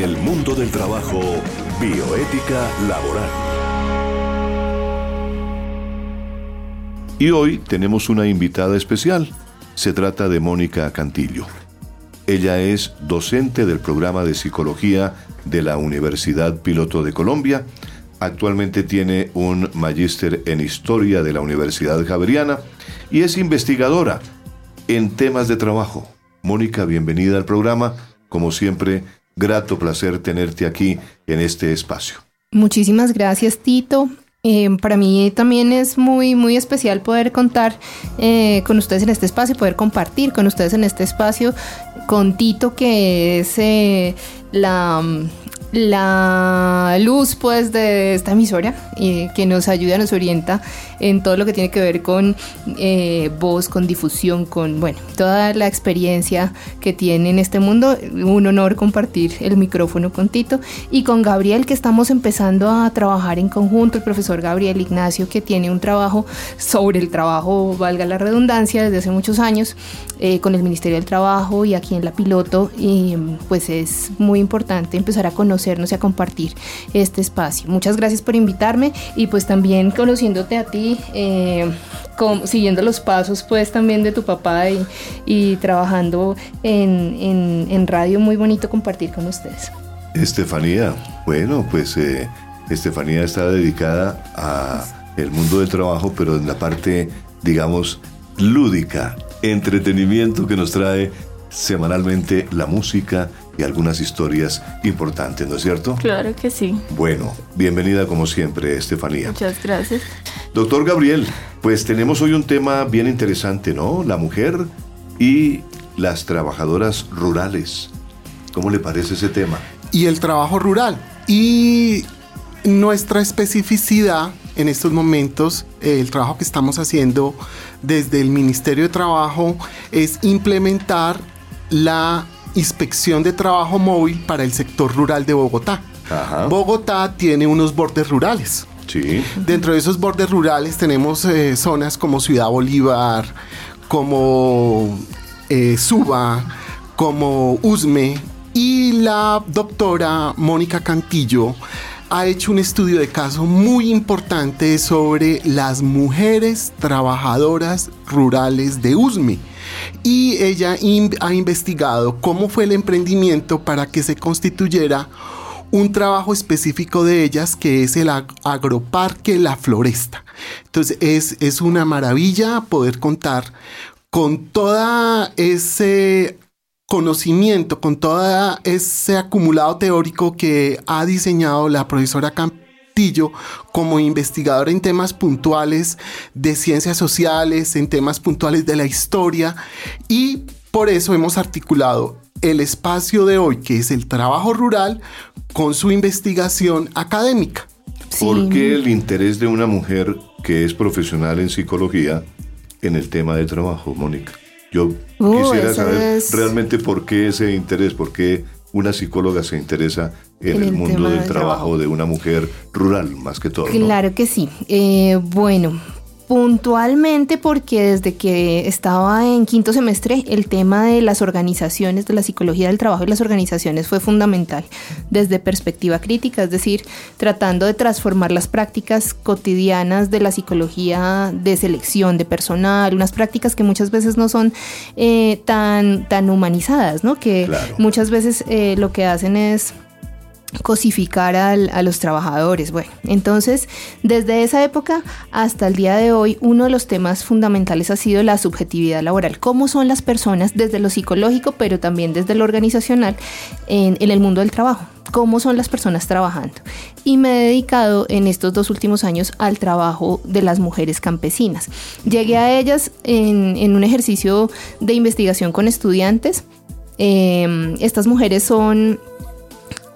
En el mundo del trabajo, bioética laboral. Y hoy tenemos una invitada especial. Se trata de Mónica Cantillo. Ella es docente del programa de psicología de la Universidad Piloto de Colombia. Actualmente tiene un magíster en historia de la Universidad Javeriana y es investigadora en temas de trabajo. Mónica, bienvenida al programa. Como siempre, grato placer tenerte aquí en este espacio. Muchísimas gracias, Tito. Eh, para mí también es muy, muy especial poder contar eh, con ustedes en este espacio, poder compartir con ustedes en este espacio, con Tito, que es eh, la la luz pues de esta emisora y que nos ayuda, nos orienta en todo lo que tiene que ver con eh, voz, con difusión, con bueno, toda la experiencia que tiene en este mundo. Un honor compartir el micrófono con Tito y con Gabriel que estamos empezando a trabajar en conjunto, el profesor Gabriel Ignacio que tiene un trabajo sobre el trabajo, valga la redundancia, desde hace muchos años eh, con el Ministerio del Trabajo y aquí en la piloto y pues es muy importante empezar a conocer y a compartir este espacio. Muchas gracias por invitarme y pues también conociéndote a ti, eh, siguiendo los pasos pues también de tu papá y, trabajando en, radio, muy bonito compartir con ustedes. Estefanía, bueno, pues eh, Estefanía está dedicada a el mundo del trabajo, pero en la parte, digamos, lúdica, entretenimiento que nos trae semanalmente la música y algunas historias importantes, ¿no es cierto? Claro que sí. Bueno, bienvenida como siempre, Estefanía. Muchas gracias. Doctor Gabriel, pues tenemos hoy un tema bien interesante, ¿no? La mujer y las trabajadoras rurales. ¿Cómo le parece ese tema? Y el trabajo rural. Y nuestra especificidad en estos momentos, el trabajo que estamos haciendo desde el Ministerio de Trabajo es implementar la inspección de trabajo móvil para el sector rural de Bogotá. Bogotá tiene unos bordes rurales. Sí. Dentro de esos bordes rurales tenemos eh, zonas como Ciudad Bolívar, como eh, Suba, como Usme. Y la doctora Mónica Cantillo ha hecho un estudio de caso muy importante sobre las mujeres trabajadoras rurales de Usme y ella ha investigado cómo fue el emprendimiento para que se constituyera un trabajo específico de ellas que es el agroparque La Floresta. Entonces es, es una maravilla poder contar con toda ese conocimiento, con todo ese acumulado teórico que ha diseñado la profesora Como investigadora en temas puntuales de ciencias sociales, en temas puntuales de la historia y por eso hemos articulado el espacio de hoy, que es el trabajo rural, con su investigación académica. ¿Por qué el interés de una mujer que es profesional en psicología en el tema de trabajo, Mónica? Yo uh, quisiera saber realmente por qué ese interés, por qué una psicóloga se interesa en, el, mundo del, trabajo, de una mujer rural, más que todo. Claro que sí. Eh, bueno, puntualmente porque desde que estaba en quinto semestre el tema de las organizaciones, de la psicología del trabajo y las organizaciones fue fundamental desde perspectiva crítica, es decir, tratando de transformar las prácticas cotidianas de la psicología de selección de personal, unas prácticas que muchas veces no son eh, tan, tan humanizadas, ¿no? que muchas veces eh, lo que hacen es cosificar a los trabajadores. Bueno, entonces, desde esa época hasta el día de hoy, uno de los temas fundamentales ha sido la subjetividad laboral. ¿Cómo son las personas desde lo psicológico, pero también desde lo organizacional en, el mundo del trabajo? cómo son las personas trabajando. Y me he dedicado en estos dos últimos años al trabajo de las mujeres campesinas. Llegué a ellas en, un ejercicio de investigación con estudiantes. Em, estas mujeres son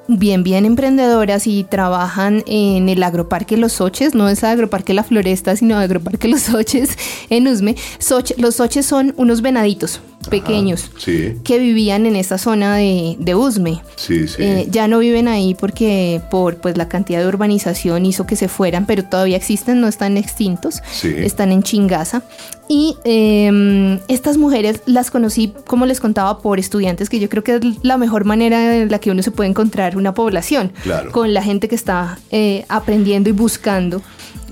bien, bien emprendedoras y trabajan en el agroparque Los Soches, no es agroparque La Floresta, sino agroparque Los Soches en Usme. los Soches son unos venaditos pequeños Sí, que vivían en esta zona de, de Usme. sí, sí. Eh, ya no viven ahí porque por pues la cantidad de urbanización hizo que se fueran, pero todavía existen, no están extintos, Sí. están en Chingaza. Y eh, estas mujeres las conocí, como les contaba, por estudiantes, que yo creo que es la mejor manera en la que uno se puede encontrar una población, Claro. con la gente que está eh, aprendiendo y buscando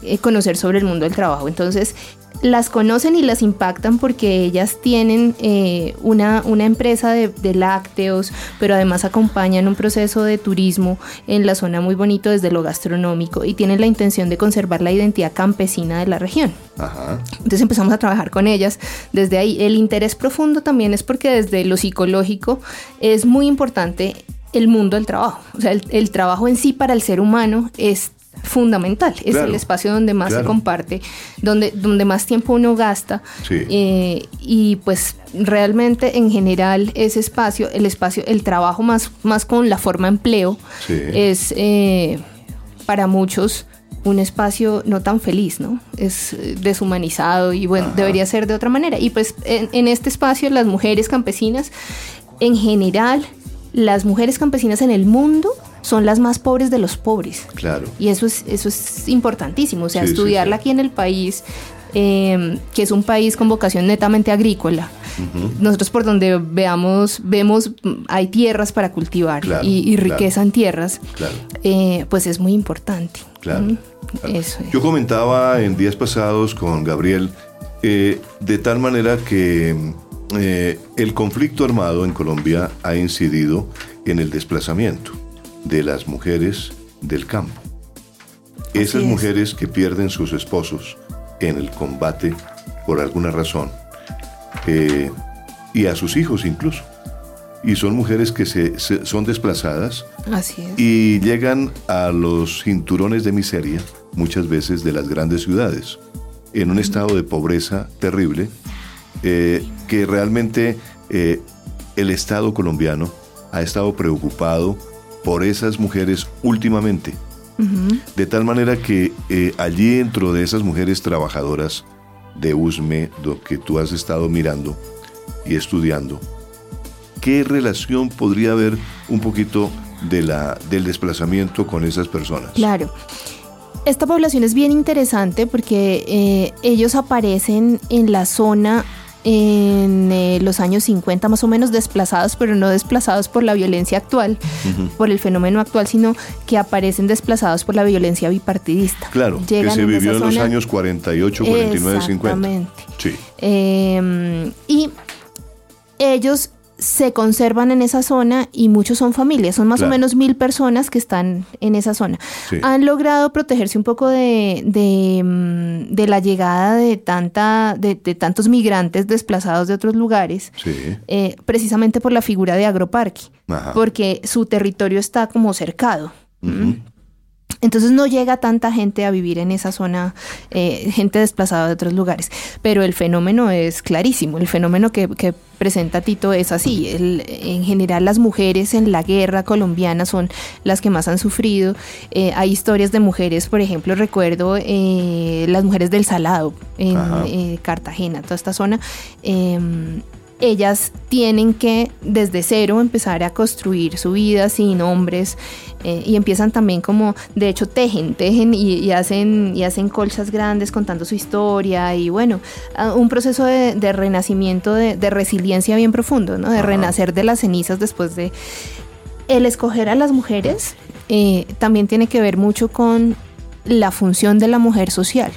eh, conocer sobre el mundo del trabajo. Entonces, las conocen y las impactan porque ellas tienen eh, una, una empresa de, de lácteos, pero además acompañan un proceso de turismo en la zona muy bonito desde lo gastronómico y tienen la intención de conservar la identidad campesina de la región. Ajá. Entonces empezamos a trabajar con ellas desde ahí. El interés profundo también es porque desde lo psicológico es muy importante el mundo del trabajo. O sea, el, el trabajo en sí para el ser humano es fundamental. Es Claro, el espacio donde más se comparte, donde, donde más tiempo uno gasta. Sí. Eh, y pues realmente en general ese espacio, el espacio, el trabajo más, más con la forma empleo, Sí. es eh, para muchos un espacio no tan feliz, ¿no? Es deshumanizado y bueno, Ajá. debería ser de otra manera. Y pues en, en este espacio las mujeres campesinas, en general, las mujeres campesinas en el mundo son las más pobres de los pobres. Claro. Y eso es, eso es importantísimo, o sea, Sí, estudiarla sí. aquí en el país, eh, que es un país con vocación netamente agrícola. Nosotros por donde veamos, vemos, hay tierras para cultivar Claro, y, y claro. riqueza en tierras, Claro. eh, pues es muy importante. Claro, Mm, claro. Eso es. Yo comentaba en días pasados con Gabriel, eh, de tal manera que eh, el conflicto armado en Colombia ha incidido en el desplazamiento de las mujeres del campo. Esas es. mujeres que pierden sus esposos en el combate por alguna razón, eh, y a sus hijos incluso. Y son mujeres que se- se- son desplazadas Así es. y llegan a los cinturones de miseria, muchas veces de las grandes ciudades, en un estado de pobreza terrible, eh, que realmente eh, el Estado colombiano ha estado preocupado por esas mujeres últimamente, de tal manera que eh, allí dentro de esas mujeres trabajadoras de USME, lo que tú has estado mirando y estudiando, ¿qué relación podría haber un poquito de la, del desplazamiento con esas personas? Claro. Esta población es bien interesante porque eh, ellos aparecen en la zona en eh, los años 50 más o menos desplazados, pero no desplazados por la violencia actual, por el fenómeno actual, sino que aparecen desplazados por la violencia bipartidista. Claro, que se vivió en los años 48, 49, 50. Exactamente. Sí, Eh, y ellos se conservan en esa zona y muchos son familias, son más Claro. o menos mil personas que están en esa zona. Sí. Han logrado protegerse un poco de, de, mm, de la llegada de, tanta, de, de tantos migrantes desplazados de otros lugares, sí. eh, precisamente por la figura de agroparque, Ajá. porque su territorio está como cercado. Entonces no llega tanta gente a vivir en esa zona, eh, gente desplazada de otros lugares. Pero el fenómeno es clarísimo. El fenómeno que, que presenta Tito es así. El- en general las mujeres en la guerra colombiana son las que más han sufrido. Eh, hay historias de mujeres, por ejemplo, recuerdo eh, las mujeres del Salado en eh, Cartagena, toda esta zona. Ellas tienen que desde cero empezar a construir su vida sin hombres eh, y empiezan también como, de hecho tejen, tejen y, y hacen, y hacen colchas grandes contando su historia y bueno, ah, un proceso de, de renacimiento, de, de resiliencia bien profundo, ¿no? de Ajá. renacer de las cenizas después de... El escoger a las mujeres eh, también tiene que ver mucho con la función de la mujer social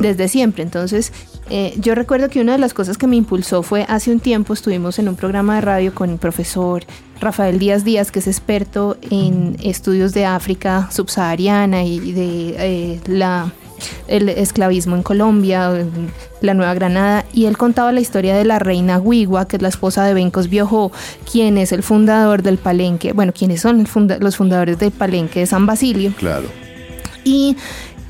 desde siempre. Entonces, eh, yo recuerdo que una de las cosas que me impulsó fue hace un tiempo estuvimos en un programa de radio con el profesor Rafael Díaz Díaz, que es experto en estudios de África subsahariana y de eh, la el esclavismo en Colombia, en la Nueva Granada, y él contaba la historia de la reina Huigua, que es la esposa de Bencos Biojó, quien es el fundador del Palenque, bueno, quienes son funda- los fundadores del Palenque de San Basilio Claro. y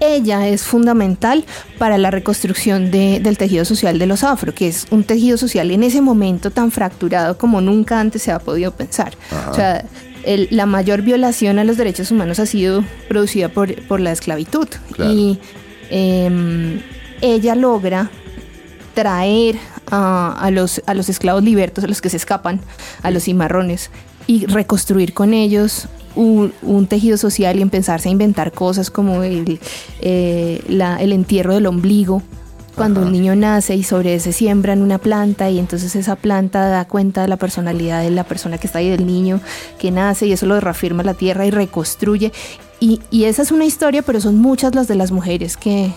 ella es fundamental para la reconstrucción de- del tejido social de los afro, que es un tejido social en ese momento tan fracturado como nunca antes se ha podido pensar. Ajá. O sea, el- la mayor violación a los derechos humanos ha sido producida por, por la esclavitud. Claro. Y em, ella logra traer a, los, a los esclavos libertos, a los que se escapan, a los cimarrones, y reconstruir con ellos un, tejido social y empezarse a inventar cosas como el, eh, el entierro del ombligo, cuando un niño nace y sobre ese siembran una planta y entonces esa planta da cuenta de la personalidad de la persona que está ahí, del niño que nace y eso lo reafirma la tierra y reconstruye. Y, y esa es una historia, pero son muchas las de las mujeres que,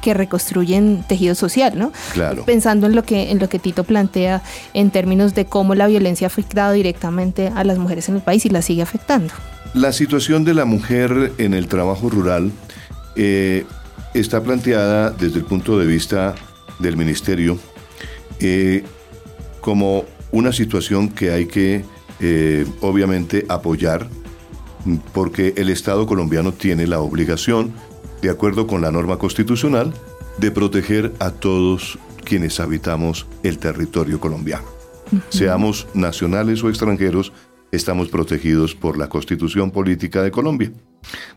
que reconstruyen tejido social, ¿no? Claro. Pensando en lo que en lo que Tito plantea en términos de cómo la violencia ha afectado directamente a las mujeres en el país y la sigue afectando. La situación de la mujer en el trabajo rural eh, está planteada desde el punto de vista del ministerio eh, como una situación que hay que eh, obviamente apoyar porque el Estado colombiano tiene la obligación, de acuerdo con la norma constitucional, de proteger a todos quienes habitamos el territorio colombiano. Seamos nacionales o extranjeros, estamos protegidos por la constitución política de Colombia.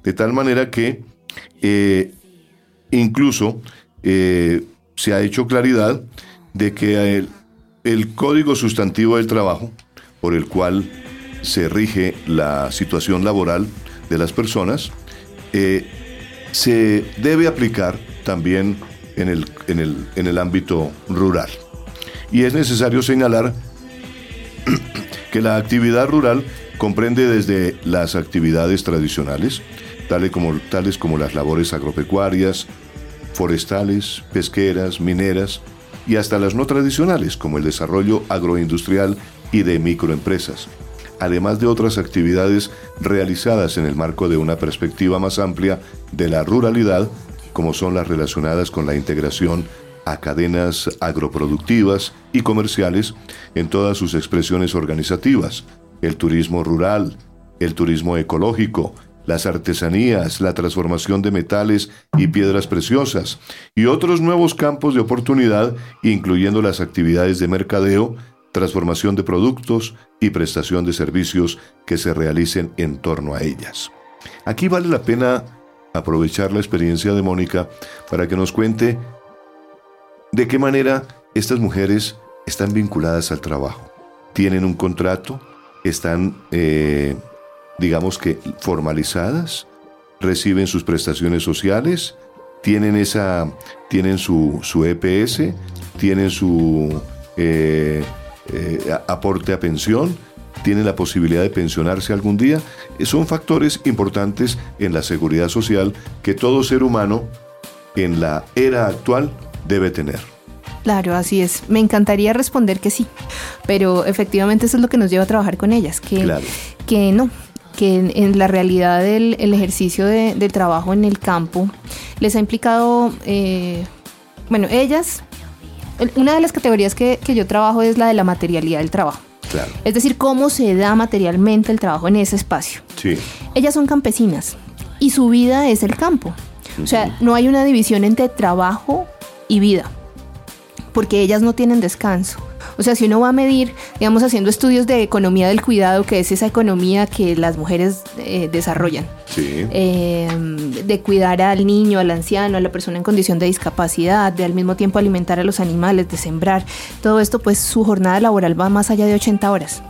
De tal manera que eh, Incluso eh, se ha hecho claridad de que el, código sustantivo del trabajo, por el cual se rige la situación laboral de las personas, eh, se debe aplicar también en el, en el ámbito rural. Y es necesario señalar que la actividad rural comprende desde las actividades tradicionales, tales como, tales como las labores agropecuarias, forestales, pesqueras, mineras y hasta las no tradicionales como el desarrollo agroindustrial y de microempresas, además de otras actividades realizadas en el marco de una perspectiva más amplia de la ruralidad, como son las relacionadas con la integración a cadenas agroproductivas y comerciales en todas sus expresiones organizativas, el turismo rural, el turismo ecológico, las artesanías, la transformación de metales y piedras preciosas, y otros nuevos campos de oportunidad, incluyendo las actividades de mercadeo, transformación de productos y prestación de servicios que se realicen en torno a ellas. Aquí vale la pena aprovechar la experiencia de Mónica para que nos cuente de qué manera estas mujeres están vinculadas al trabajo. ¿Tienen un contrato? ¿Están eh, digamos que formalizadas, reciben sus prestaciones sociales, tienen esa, tienen su, su EPS, tienen su eh, eh, aporte a pensión, tienen la posibilidad de pensionarse algún día. Son factores importantes en la seguridad social que todo ser humano en la era actual debe tener. Claro, así es. Me encantaría responder que sí, pero efectivamente eso es lo que nos lleva a trabajar con ellas, que, que no, que en, la realidad del ejercicio de, del trabajo en el campo les ha implicado, eh, bueno, ellas, una de las categorías que, que, yo trabajo es la de la materialidad del trabajo. Claro. Es decir, cómo se da materialmente el trabajo en ese espacio. Sí. Ellas son campesinas y su vida es el campo. O sea, no hay una división entre trabajo y vida, porque ellas no tienen descanso. O sea, si uno va a medir, digamos, haciendo estudios de economía del cuidado, que es esa economía que las mujeres eh, desarrollan, eh, de cuidar al niño, al anciano, a la persona en condición de discapacidad, de al mismo tiempo alimentar a los animales, de sembrar, todo esto, pues su jornada laboral va más allá de 80 horas.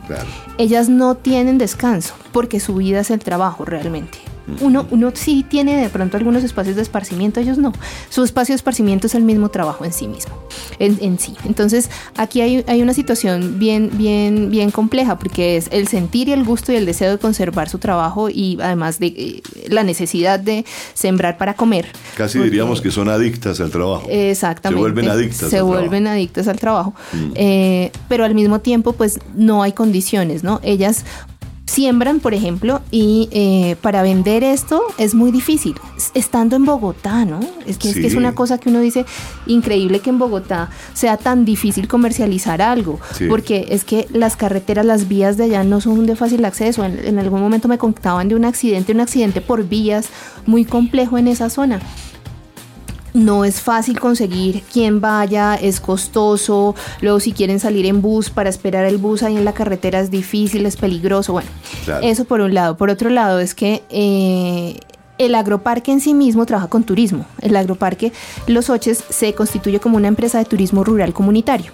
Ellas no tienen descanso porque su vida es el trabajo realmente. Uno, uno sí tiene de pronto algunos espacios de esparcimiento, ellos no. Su espacio de esparcimiento es el mismo trabajo en sí mismo, en, sí. Entonces, aquí hay, hay, una situación bien, bien, bien compleja, porque es el sentir y el gusto y el deseo de conservar su trabajo y además de eh, la necesidad de sembrar para comer. Casi diríamos que son adictas al trabajo. Exactamente. Se vuelven adictas. Se vuelven adictas al trabajo. Mm. Eh, pero al mismo tiempo, pues no hay condiciones, ¿no? Ellas siembran, por ejemplo, y eh, para vender esto es muy difícil, estando en Bogotá, ¿no? Es que, es que, es una cosa que uno dice, increíble que en Bogotá sea tan difícil comercializar algo, porque es que las carreteras, las vías de allá no son de fácil acceso. En, en algún momento me contaban de un accidente, un accidente por vías muy complejo en esa zona no es fácil conseguir quien vaya, es costoso, luego si quieren salir en bus para esperar el bus ahí en la carretera es difícil, es peligroso, bueno, eso por un lado. Por otro lado es que... Eh, el agroparque en sí mismo trabaja con turismo. El agroparque Los Oches se constituye como una empresa de turismo rural comunitario.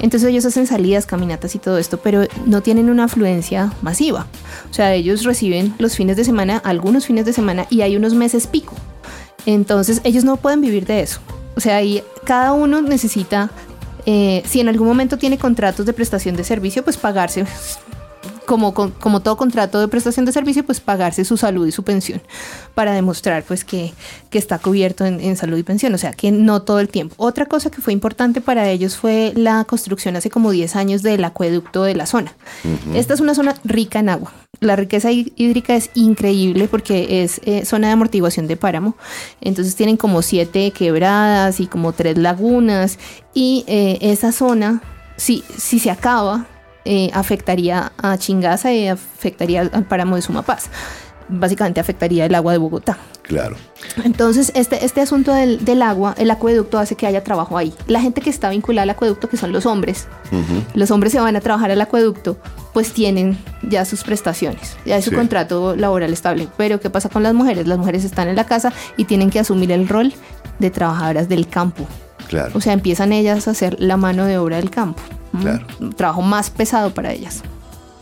Entonces ellos hacen salidas, caminatas y todo esto, pero no tienen una afluencia masiva. O sea, ellos reciben los fines de semana, algunos fines de semana, y hay unos meses pico. Entonces ellos no pueden vivir de eso. O sea, ahí cada uno necesita, eh, si en algún momento tiene contratos de prestación de servicio, pues pagarse como, como todo contrato de prestación de servicio, pues pagarse su salud y su pensión para demostrar pues que, que está cubierto en, salud y pensión, o sea que no todo el tiempo. Otra cosa que fue importante para ellos fue la construcción hace como 10 años del acueducto de la zona. Esta es una zona rica en agua. La riqueza hídrica es increíble porque es eh, zona de amortiguación de páramo. Entonces tienen como siete quebradas y como tres lagunas. Y eh, esa zona, si, si se acaba, eh, afectaría a Chingaza y afectaría al páramo de Sumapaz. Básicamente afectaría el agua de Bogotá. Claro. Entonces, este, este asunto del, del, agua, el acueducto hace que haya trabajo ahí. La gente que está vinculada al acueducto, que son los hombres, los hombres se van a trabajar al acueducto, pues tienen ya sus prestaciones, ya es su contrato laboral estable. Pero, ¿qué pasa con las mujeres? Las mujeres están en la casa y tienen que asumir el rol de trabajadoras del campo. Claro. O sea, empiezan ellas a hacer la mano de obra del campo. Un trabajo más pesado para ellas.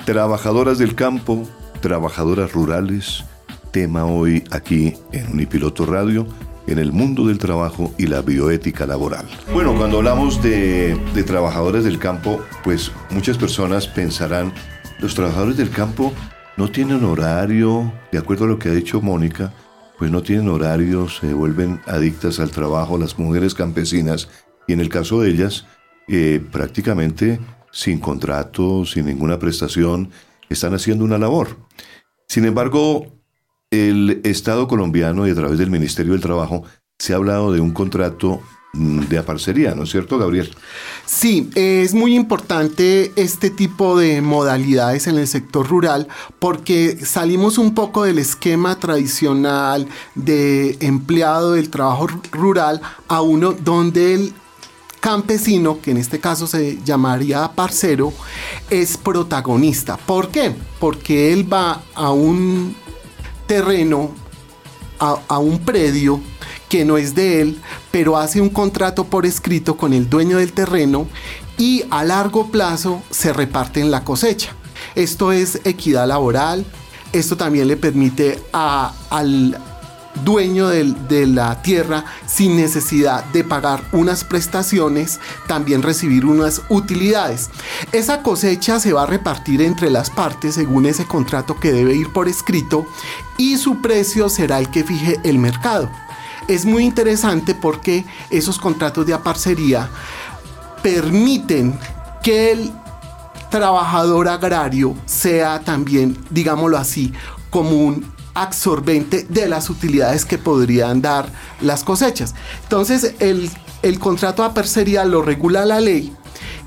Trabajadoras del campo, trabajadoras rurales, tema hoy aquí en Unipiloto Radio, en el mundo del trabajo y la bioética laboral. Bueno, cuando hablamos de, de trabajadores del campo, pues muchas personas pensarán, los trabajadores del campo no tienen horario, de acuerdo a lo que ha dicho Mónica, pues no tienen horario, se vuelven adictas al trabajo las mujeres campesinas y en el caso de ellas, eh, prácticamente sin contrato, sin ninguna prestación, están haciendo una labor. Sin embargo, el Estado colombiano y a través del Ministerio del Trabajo se ha hablado de un contrato de aparcería, ¿no es cierto, Gabriel? Sí, es muy importante este tipo de modalidades en el sector rural porque salimos un poco del esquema tradicional de empleado del trabajo rural a uno donde el campesino, que en este caso se llamaría parcero, es protagonista. ¿Por qué? Porque él va a un terreno, a, un predio que no es de él, pero hace un contrato por escrito con el dueño del terreno y a largo plazo se reparten la cosecha. Esto es equidad laboral, esto también le permite a, al, dueño de, la tierra sin necesidad de pagar unas prestaciones, también recibir unas utilidades. Esa cosecha se va a repartir entre las partes según ese contrato que debe ir por escrito y su precio será el que fije el mercado. Es muy interesante porque esos contratos de aparcería permiten que el trabajador agrario sea también, digámoslo así, como un absorbente de las utilidades que podrían dar las cosechas. Entonces, el, el contrato de apercería lo regula la ley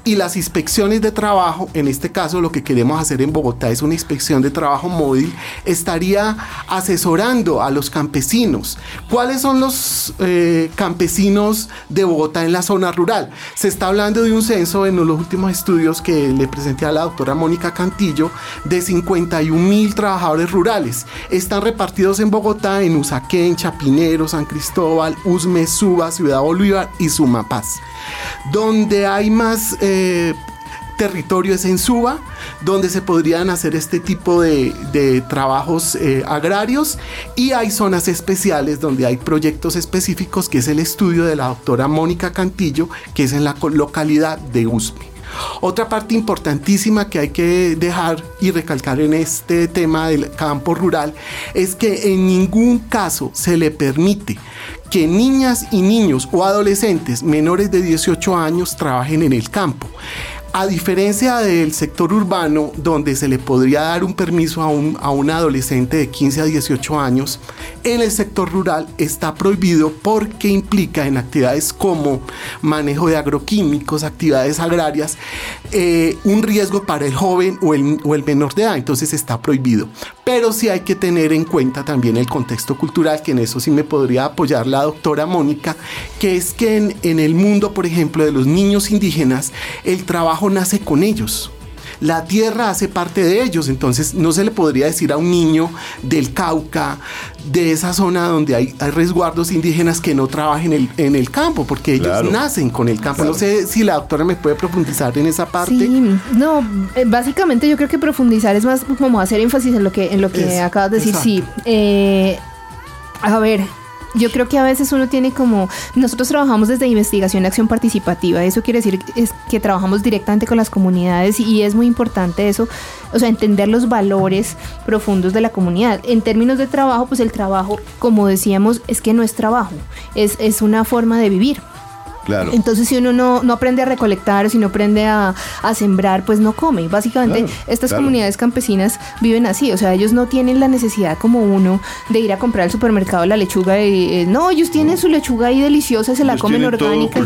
y las inspecciones de trabajo, en este caso lo que queremos hacer en Bogotá es una inspección de trabajo móvil, estaría asesorando a los campesinos. ¿Cuáles son los eh, campesinos de Bogotá en la zona rural? Se está hablando de un censo en los últimos estudios que le presenté a la doctora Mónica Cantillo de 51 mil trabajadores rurales. Están repartidos en Bogotá, en Usaquén, Chapinero, San Cristóbal, Usme, Suba, Ciudad Bolívar y Sumapaz. Donde hay más eh, territorio es en Suba, donde se podrían hacer este tipo de, trabajos eh, agrarios y hay zonas especiales donde hay proyectos específicos, que es el estudio de la doctora Mónica Cantillo, que es en la localidad de Usme. Otra parte importantísima que hay que dejar y recalcar en este tema del campo rural es que en ningún caso se le permite que niñas y niños o adolescentes menores de 18 años trabajen en el campo. A diferencia del sector urbano, donde se le podría dar un permiso a un, a un adolescente de 15 a 18 años, en el sector rural está prohibido porque implica en actividades como manejo de agroquímicos, actividades agrarias, eh, un riesgo para el joven o el, menor de edad, entonces está prohibido. Pero sí hay que tener en cuenta también el contexto cultural, que en eso sí me podría apoyar la doctora Mónica, que es que en el mundo, por ejemplo, de los niños indígenas, el trabajo nace con ellos. La tierra hace parte de ellos, entonces no se le podría decir a un niño del Cauca, de esa zona donde hay, resguardos indígenas que no trabajen en el, en el campo, porque ellos nacen con el campo. No sé si la doctora me puede profundizar en esa parte. Sí, no, eh, básicamente yo creo que profundizar es más como hacer énfasis en lo que, en lo que acabas de decir. Sí, eh, a ver, yo creo que a veces uno tiene como, nosotros trabajamos desde investigación y acción participativa, eso quiere decir es que trabajamos directamente con las comunidades y es muy importante eso, o sea, entender los valores profundos de la comunidad. En términos de trabajo, pues el trabajo, como decíamos, es que no es trabajo, es, es una forma de vivir. Entonces, si uno no, no aprende a recolectar, si no aprende a, sembrar, pues no come. Básicamente, estas comunidades campesinas viven así. O sea, ellos no tienen la necesidad como uno de ir a comprar al supermercado la lechuga. Y, eh, no, ellos tienen su lechuga ahí deliciosa, se la comen orgánica.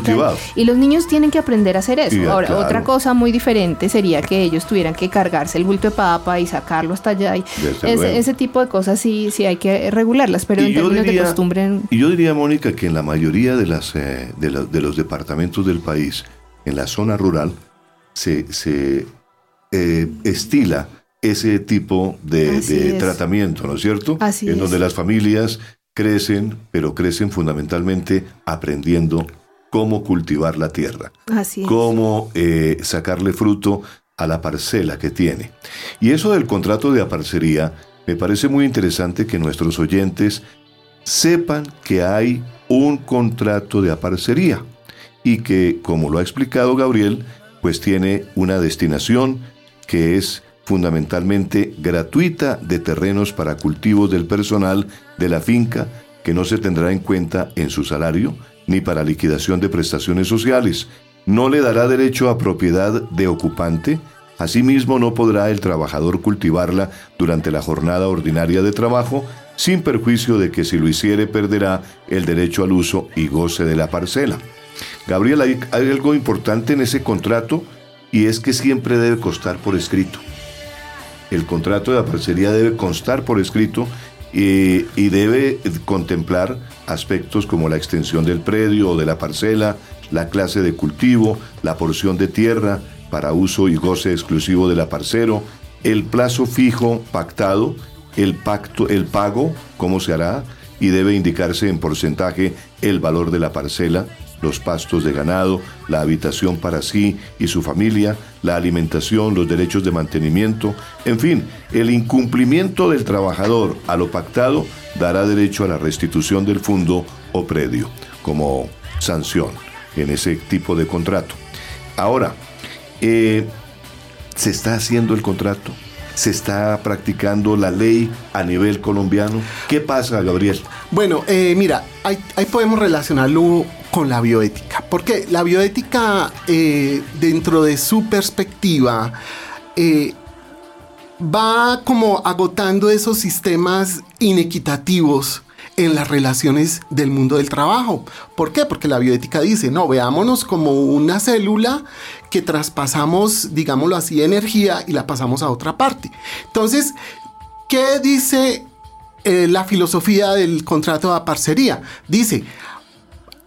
Y, y, los niños tienen que aprender a hacer eso. Ahora, otra cosa muy diferente sería que ellos tuvieran que cargarse el bulto de papa y sacarlo hasta allá. Y ese, ese, tipo de cosas sí, sí hay que regularlas, pero en términos de costumbre. Y yo diría, Mónica, que en la mayoría de las eh, de, de los departamentos del país, en la zona rural, se, eh, estila ese tipo de, tratamiento, ¿no es cierto? en donde las familias crecen, pero crecen fundamentalmente aprendiendo cómo cultivar la tierra, cómo eh, sacarle fruto a la parcela que tiene. Y eso del contrato de aparcería, me parece muy interesante que nuestros oyentes sepan que hay un contrato de aparcería y que, como lo ha explicado Gabriel, pues tiene una destinación que es fundamentalmente gratuita de terrenos para cultivos del personal de la finca que no se tendrá en cuenta en su salario ni para liquidación de prestaciones sociales. No le dará derecho a propiedad de ocupante. Asimismo, no podrá el trabajador cultivarla durante la jornada ordinaria de trabajo, sin perjuicio de que si lo hiciere perderá el derecho al uso y goce de la parcela. Gabriel, hay, algo importante en ese contrato y es que siempre debe constar por escrito. El contrato de aparcería debe constar por escrito y, y, debe contemplar aspectos como la extensión del predio o de la parcela, la clase de cultivo, la porción de tierra para uso y goce exclusivo del aparcero, el plazo fijo pactado, el pacto, el pago, cómo se hará y debe indicarse en porcentaje el valor de la parcela, los pastos de ganado, la habitación para sí y su familia, la alimentación, los derechos de mantenimiento, en fin, el incumplimiento del trabajador a lo pactado dará derecho a la restitución del fondo o predio como sanción en ese tipo de contrato. Ahora, eh, se está haciendo el contrato, se está practicando la ley a nivel colombiano. ¿Qué pasa, Gabriel? Bueno, eh, mira, ahí, podemos relacionarlo con la bioética, porque la bioética, eh, dentro de su perspectiva, eh, va como agotando esos sistemas inequitativos en las relaciones del mundo del trabajo. ¿Por qué? Porque la bioética dice, no, veámonos como una célula que traspasamos, digámoslo así, energía y la pasamos a otra parte. Entonces, ¿qué dice eh, la filosofía del contrato de parcería? Dice,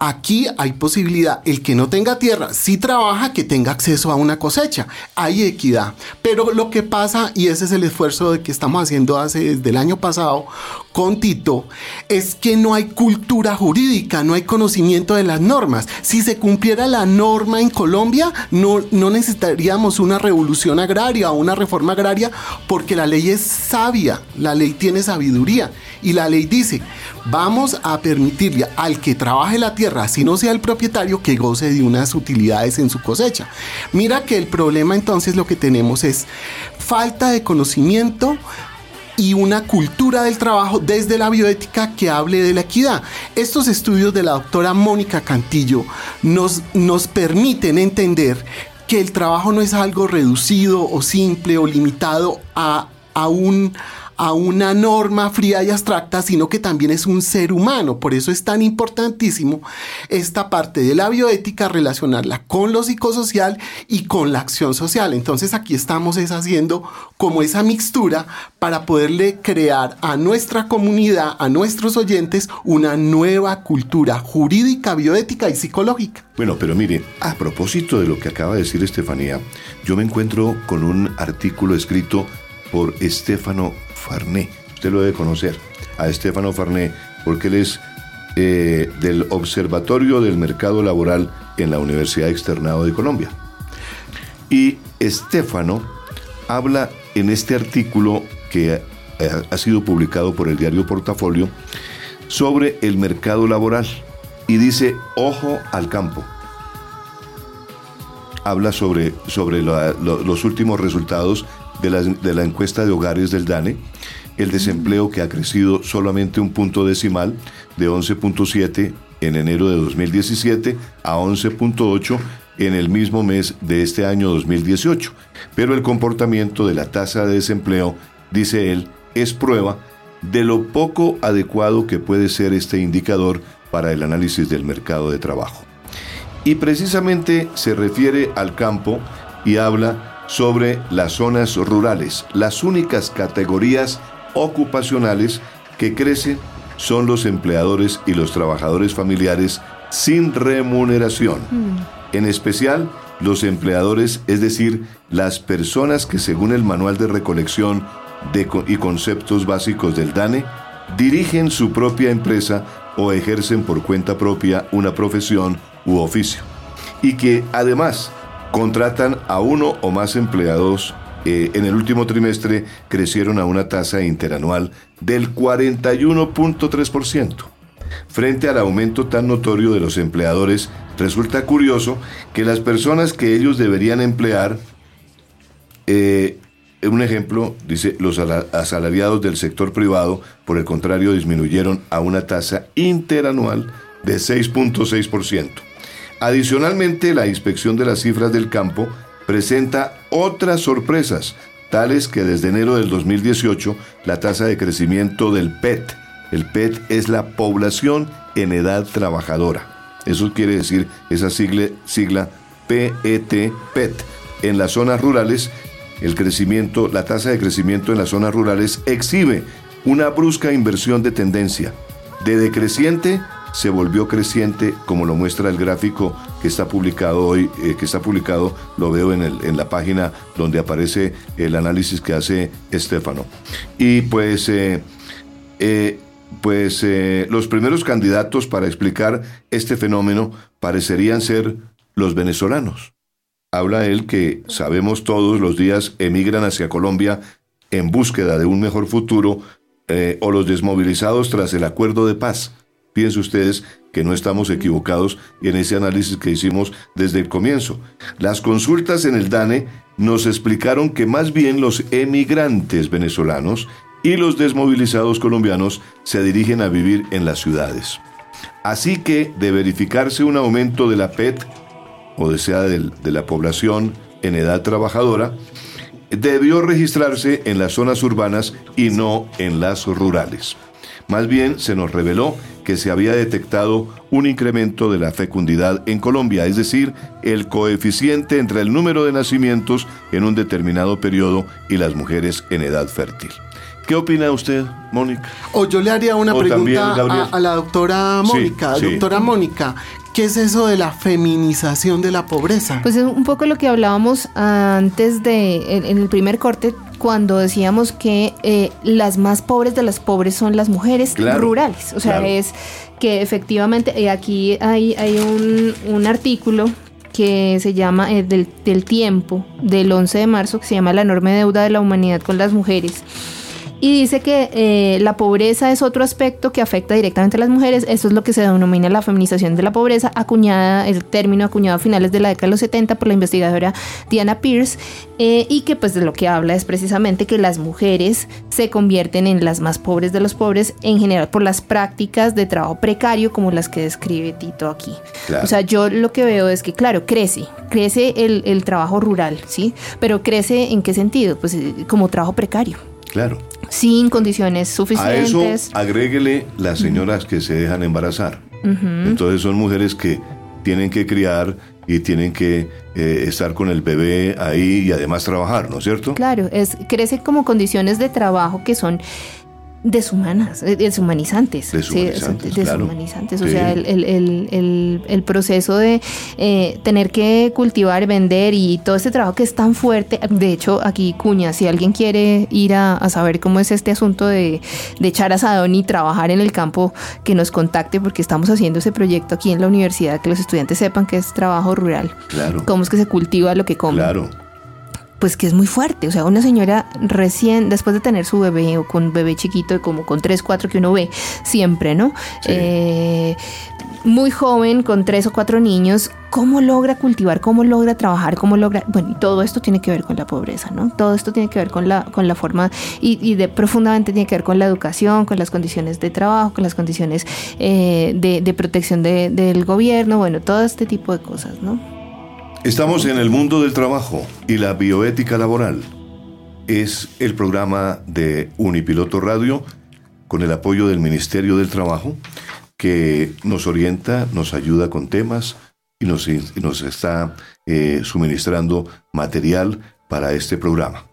Aquí hay posibilidad, el que no tenga tierra, si trabaja, que tenga acceso a una cosecha. Hay equidad. Pero lo que pasa, y ese es el esfuerzo de que estamos haciendo hace, desde el año pasado con Tito, es que no hay cultura jurídica, no hay conocimiento de las normas. Si se cumpliera la norma en Colombia, no, no necesitaríamos una revolución agraria o una reforma agraria, porque la ley es sabia, la ley tiene sabiduría. Y la ley dice, vamos a permitirle al que trabaje la tierra, si no sea el propietario, que goce de unas utilidades en su cosecha. Mira que el problema entonces lo que tenemos es falta de conocimiento y una cultura del trabajo desde la bioética que hable de la equidad. Estos estudios de la doctora Mónica Cantillo nos, nos permiten entender que el trabajo no es algo reducido o simple o limitado a a un a una norma fría y abstracta, sino que también es un ser humano. Por eso es tan importantísimo esta parte de la bioética, relacionarla con lo psicosocial y con la acción social. Entonces aquí estamos es haciendo como esa mixtura para poderle crear a nuestra comunidad, a nuestros oyentes, una nueva cultura jurídica, bioética y psicológica. Bueno, pero mire, a propósito de lo que acaba de decir Estefanía, yo me encuentro con un artículo escrito por Estefano Farné. Usted lo debe conocer, a Estefano Farné, porque él es eh, del Observatorio del Mercado Laboral en la Universidad Externado de Colombia. Y Estefano habla en este artículo que ha sido publicado por el diario Portafolio sobre el mercado laboral y dice, ojo al campo. Habla sobre, sobre los últimos resultados de la, encuesta de hogares del DANE, el desempleo que ha crecido solamente un punto decimal de 11.7 en enero de 2017 a 11.8 en el mismo mes de este año 2018. Pero el comportamiento de la tasa de desempleo, dice él, es prueba de lo poco adecuado que puede ser este indicador para el análisis del mercado de trabajo. Y precisamente se refiere al campo y habla sobre las zonas rurales. Las únicas categorías ocupacionales que crecen son los empleadores y los trabajadores familiares sin remuneración. Mm. En especial, los empleadores, es decir, las personas que según el manual de recolección de, y conceptos básicos del DANE, dirigen su propia empresa o ejercen por cuenta propia una profesión u oficio. Y que además contratan a uno o más empleados. Eh, en el último trimestre crecieron a una tasa interanual del 41.3%. Frente al aumento tan notorio de los empleadores, resulta curioso que las personas que ellos deberían emplear, eh, un ejemplo, dice, los asalariados del sector privado, por el contrario, disminuyeron a una tasa interanual de 6.6%. Adicionalmente, la inspección de las cifras del campo presenta otras sorpresas, tales que desde enero del 2018 la tasa de crecimiento del PET, el PET es la población en edad trabajadora. Eso quiere decir esa sigla, sigla PET, PET. En las zonas rurales, el crecimiento, la tasa de crecimiento en las zonas rurales exhibe una brusca inversión de tendencia, de decreciente se volvió creciente, como lo muestra el gráfico que está publicado hoy, eh, que está publicado, lo veo en, el, en, la página donde aparece el análisis que hace Estefano. Y pues, eh, eh, pues los primeros candidatos para explicar este fenómeno parecerían ser los venezolanos. Habla él que sabemos todos los días emigran hacia Colombia en búsqueda de un mejor futuro o los desmovilizados tras el acuerdo de paz Piensen ustedes que no estamos equivocados en ese análisis que hicimos desde el comienzo. Las consultas en el DANE nos explicaron que más bien los emigrantes venezolanos y los desmovilizados colombianos se dirigen a vivir en las ciudades. Así que de verificarse un aumento de la PET, o sea, de la población en edad trabajadora, debió registrarse en las zonas urbanas y no en las rurales. Más bien se nos reveló que se había detectado un incremento de la fecundidad en Colombia, es decir, el coeficiente entre el número de nacimientos en un determinado periodo y las mujeres en edad fértil. ¿Qué opina usted, Mónica? O yo le haría una pregunta a, la doctora Mónica. Doctora Mónica, ¿Qué es eso de la feminización de la pobreza? Pues es un poco lo que hablábamos antes de, en, el primer corte, cuando decíamos que eh, las más pobres de las pobres son las mujeres rurales. O sea, es que efectivamente, eh, aquí hay, hay un, artículo que se llama eh, del, del tiempo, del 11 de marzo, que se llama La enorme deuda de la humanidad con las mujeres y dice que eh, la pobreza es otro aspecto que afecta directamente a las mujeres. Esto es lo que se denomina la feminización de la pobreza, acuñada, el término acuñado a finales de la década de los 70 por la investigadora Diana Pierce, eh, y que pues de lo que habla es precisamente que las mujeres se convierten en las más pobres de los pobres en general por las prácticas de trabajo precario como las que describe Tito aquí. O sea, yo lo que veo es que, claro, crece, crece el, el trabajo rural, ¿sí? Pero crece en qué sentido? Pues eh, como trabajo precario. Claro. Sin condiciones suficientes. A eso agréguele las señoras que se dejan embarazar. Entonces son mujeres que tienen que criar y tienen que eh, estar con el bebé ahí y además trabajar, ¿no es cierto? Claro, es, crece como condiciones de trabajo que son deshumanas, eh, deshumanizantes. Deshumanizantes, sí, deshumanizantes. O sea, el, el, el, el, proceso de eh, tener que cultivar, vender y todo este trabajo que es tan fuerte. De hecho, aquí, Cuña, si alguien quiere ir a, a saber cómo es este asunto de, de, echar asadón y trabajar en el campo, que nos contacte porque estamos haciendo ese proyecto aquí en la universidad, que los estudiantes sepan que es trabajo rural. Claro. Cómo es que se cultiva lo que comen. Claro pues que es muy fuerte. O sea, una señora recién, después de tener su bebé o con un bebé chiquito, como con 3, 4 que uno ve siempre, ¿no? Sí. Eh, muy joven, con tres o cuatro niños, ¿cómo logra cultivar? ¿Cómo logra trabajar? ¿Cómo logra...? Bueno, y todo esto tiene que ver con la pobreza, ¿no? Todo esto tiene que ver con la, con la forma y, y de profundamente tiene que ver con la educación, con las condiciones de trabajo, con las condiciones eh, de, de, protección de, del gobierno, bueno, todo este tipo de cosas, ¿no? Estamos en el mundo del trabajo y la bioética laboral. Es el programa de Unipiloto Radio con el apoyo del Ministerio del Trabajo que nos orienta, nos ayuda con temas y nos, está eh, suministrando material para este programa.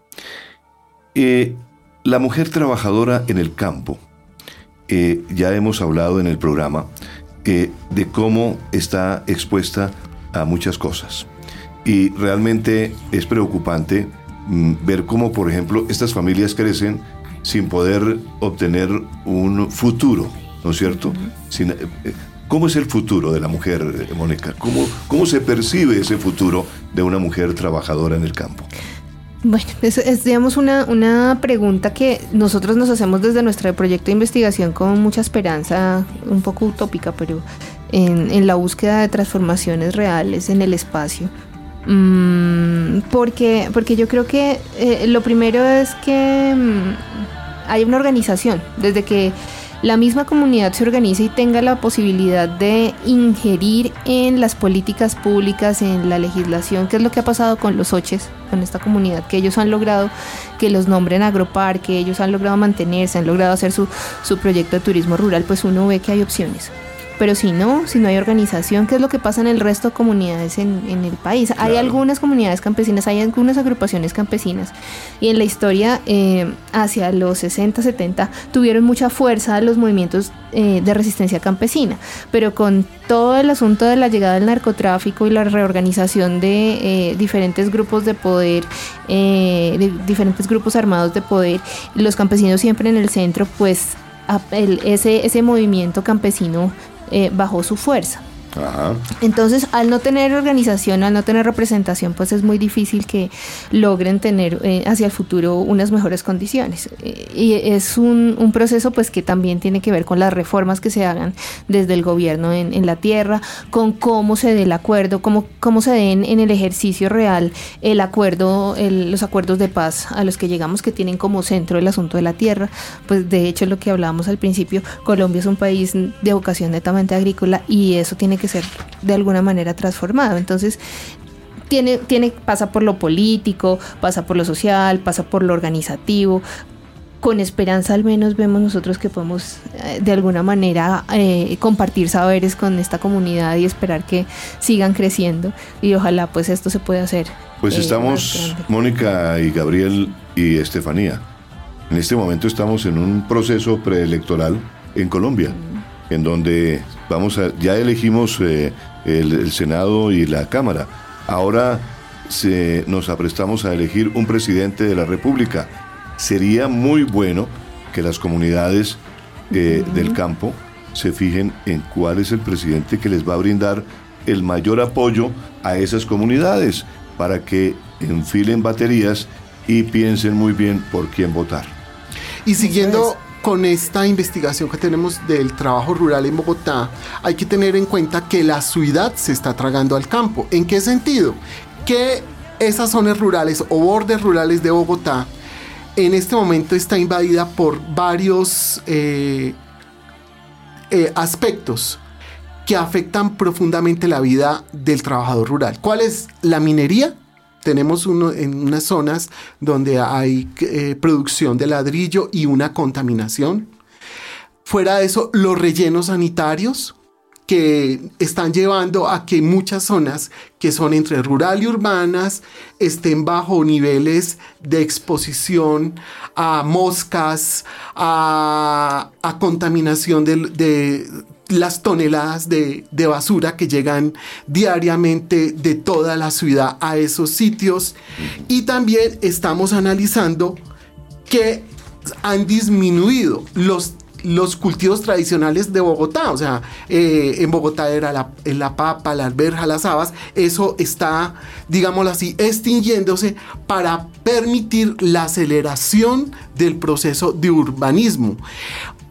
Eh, la mujer trabajadora en el campo, eh, ya hemos hablado en el programa de cómo está expuesta a muchas cosas. Y realmente es preocupante mm, ver cómo, por ejemplo, estas familias crecen sin poder obtener un futuro, ¿no es cierto? Sin, eh, ¿Cómo es el futuro de la mujer, Mónica? ¿Cómo, ¿Cómo se percibe ese futuro de una mujer trabajadora en el campo? Bueno, es, es, digamos una, una pregunta que nosotros nos hacemos desde nuestro proyecto de investigación con mucha esperanza, un poco utópica, pero en, en la búsqueda de transformaciones reales en el espacio. Mm, porque, porque yo creo que eh, lo primero es que mm, hay una organización, desde que la misma comunidad se organiza y tenga la posibilidad de ingerir en las políticas públicas, en la legislación, que es lo que ha pasado con los oches, con esta comunidad, que ellos han logrado que los nombren agroparque, ellos han logrado mantenerse, han logrado hacer su, su proyecto de turismo rural, pues uno ve que hay opciones. Pero si no, si no hay organización, ¿qué es lo que pasa en el resto de comunidades en, en el país? Claro. Hay algunas comunidades campesinas, hay algunas agrupaciones campesinas. Y en la historia, eh, hacia los 60, 70, tuvieron mucha fuerza los movimientos eh, de resistencia campesina. Pero con todo el asunto de la llegada del narcotráfico y la reorganización de eh, diferentes grupos de poder, eh, de diferentes grupos armados de poder, los campesinos siempre en el centro, pues el, ese, ese movimiento campesino eh, su fuerza. Ajá. Entonces, al no tener organización, al no tener representación, pues es muy difícil que logren tener eh, hacia el futuro unas mejores condiciones. Eh, y es un, proceso pues que también tiene que ver con las reformas que se hagan desde el gobierno en, en la tierra, con cómo se dé el acuerdo, cómo, cómo se den en el ejercicio real el acuerdo, el, los acuerdos de paz a los que llegamos que tienen como centro el asunto de la tierra. Pues de hecho lo que hablábamos al principio, Colombia es un país de vocación netamente agrícola y eso tiene que ser de alguna manera transformado. Entonces, tiene, tiene, pasa por lo político, pasa por lo social, pasa por lo organizativo. Con esperanza al menos vemos nosotros que podemos eh, de alguna manera eh, compartir saberes con esta comunidad y esperar que sigan creciendo y ojalá pues esto se pueda hacer. Pues eh, estamos, Mónica y Gabriel y Estefanía, en este momento estamos en un proceso preelectoral en Colombia. Mm en donde vamos a, ya elegimos eh, el, el, Senado y la Cámara. Ahora se, nos aprestamos a elegir un presidente de la República. Sería muy bueno que las comunidades eh, uh -huh. del campo se fijen en cuál es el presidente que les va a brindar el mayor apoyo a esas comunidades para que enfilen baterías y piensen muy bien por quién votar. Y siguiendo con esta investigación que tenemos del trabajo rural en Bogotá, hay que tener en cuenta que la ciudad se está tragando al campo. ¿En qué sentido? Que esas zonas rurales o bordes rurales de Bogotá en este momento está invadida por varios eh, eh, aspectos que afectan profundamente la vida del trabajador rural. ¿Cuál es la minería? Tenemos en unas zonas donde hay eh, producción de ladrillo y una contaminación. Fuera de eso, los rellenos sanitarios que están llevando a que muchas zonas que son entre rural y urbanas estén bajo niveles de exposición a moscas, a, contaminación de, las toneladas de, de, basura que llegan diariamente de toda la ciudad a esos sitios. Y también estamos analizando que han disminuido los los cultivos tradicionales de Bogotá. O sea, eh, en Bogotá era la, la, papa, la alberja, las habas. Eso está, digámoslo así, extinguiéndose para permitir la aceleración del proceso de urbanismo.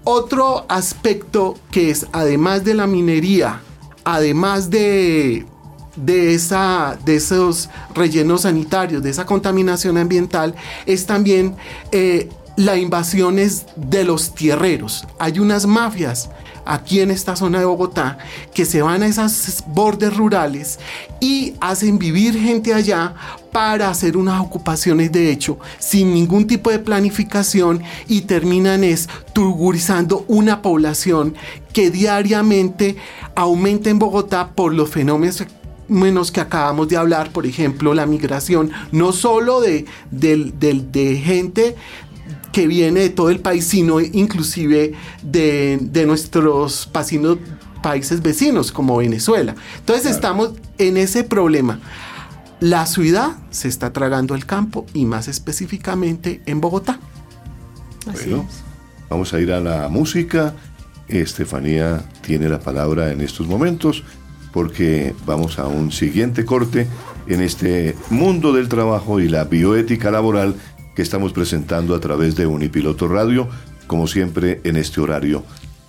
Otro aspecto que es, además de la minería, además de, de, esa, de esos rellenos sanitarios, de esa contaminación ambiental, es también eh, la invasión es de los tierreros. Hay unas mafias aquí en esta zona de Bogotá que se van a esos bordes rurales y hacen vivir gente allá para hacer unas ocupaciones de hecho sin ningún tipo de planificación y terminan es turgurizando una población que diariamente aumenta en Bogotá por los fenómenos menos que acabamos de hablar, por ejemplo, la migración, no solo de, de, de gente que viene de todo el país, sino inclusive de, nuestros países vecinos como Venezuela. Entonces estamos en ese problema. La ciudad se está tragando el campo y más específicamente en Bogotá. bueno, vamos a ir a la música. Estefanía tiene la palabra en estos momentos porque vamos a un siguiente corte en este mundo del trabajo y la bioética laboral que estamos presentando a través de Unipiloto Radio, como siempre en este horario.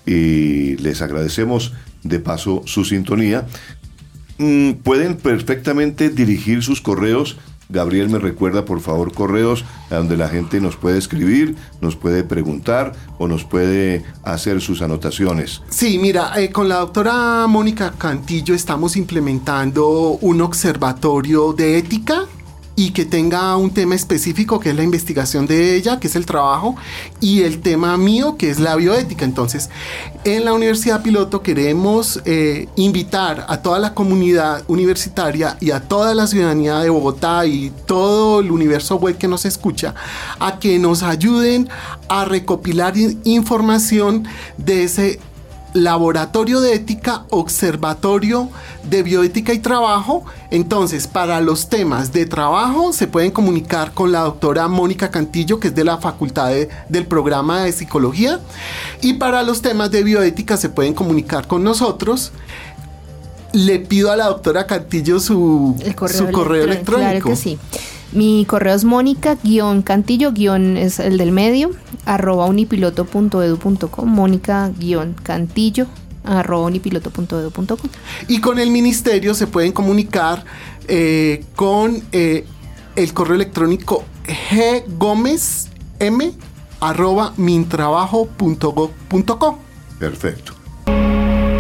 Y les agradecemos de paso su sintonía. Mm, pueden perfectamente dirigir sus correos. Gabriel me recuerda por favor correos a donde la gente nos puede escribir, nos puede preguntar o nos puede hacer sus anotaciones. Sí, mira, eh, con la doctora Mónica Cantillo estamos implementando un observatorio de ética y que tenga un tema específico que es la investigación de ella, que es el trabajo, y el tema mío, que es la bioética. Entonces, en la Universidad Piloto queremos eh, invitar a toda la comunidad universitaria y a toda la ciudadanía de Bogotá y todo el universo web que nos escucha a que nos ayuden a recopilar información de ese laboratorio de ética, observatorio de bioética y trabajo. Entonces, para los temas de trabajo se pueden comunicar con la doctora Mónica Cantillo, que es de la Facultad del Programa de Psicología. Y para los temas de bioética se pueden comunicar con nosotros. Le pido a la doctora Cantillo su, correo, su correo electrónico. Claro que sí. Mi correo es mónica-cantillo- es el del medio, arroba unipiloto.edu.com, mónica-cantillo arroba unipiloto.edu.com. Y con el ministerio se pueden comunicar eh, con eh, el correo electrónico m arroba mintrabajo.gov.co. Perfecto.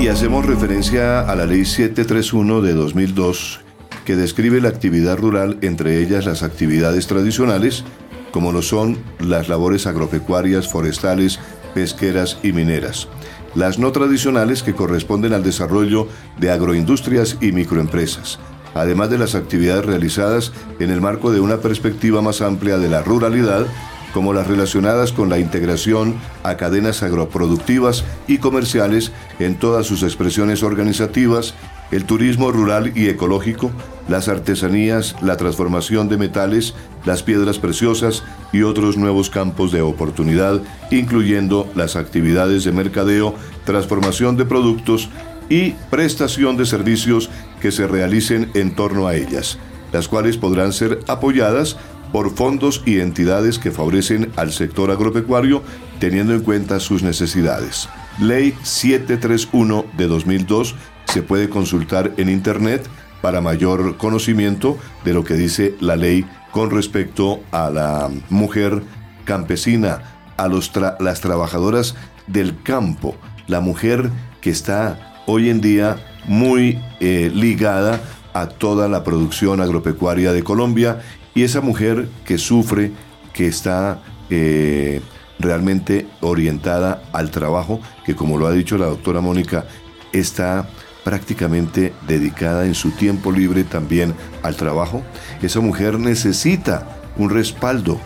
Y hacemos referencia a la ley 731 de 2002 que describe la actividad rural, entre ellas las actividades tradicionales, como lo son las labores agropecuarias, forestales, pesqueras y mineras. Las no tradicionales que corresponden al desarrollo de agroindustrias y microempresas, además de las actividades realizadas en el marco de una perspectiva más amplia de la ruralidad, como las relacionadas con la integración a cadenas agroproductivas y comerciales en todas sus expresiones organizativas el turismo rural y ecológico, las artesanías, la transformación de metales, las piedras preciosas y otros nuevos campos de oportunidad, incluyendo las actividades de mercadeo, transformación de productos y prestación de servicios que se realicen en torno a ellas, las cuales podrán ser apoyadas por fondos y entidades que favorecen al sector agropecuario teniendo en cuenta sus necesidades. Ley 731 de 2002 se puede consultar en Internet para mayor conocimiento de lo que dice la ley con respecto a la mujer campesina, a los las trabajadoras del campo, la mujer que está hoy en día muy eh, ligada a toda la producción agropecuaria de Colombia y esa mujer que sufre, que está eh, realmente orientada al trabajo, que como lo ha dicho la doctora Mónica, está prácticamente dedicada en su tiempo libre también al trabajo. Esa mujer necesita un respaldo,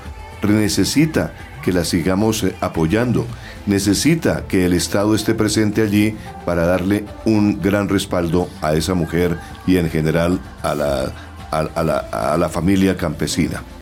necesita que la sigamos eh, apoyando, necesita que el Estado esté presente allí para darle un gran respaldo a esa mujer y en general a la, a la familia campesina.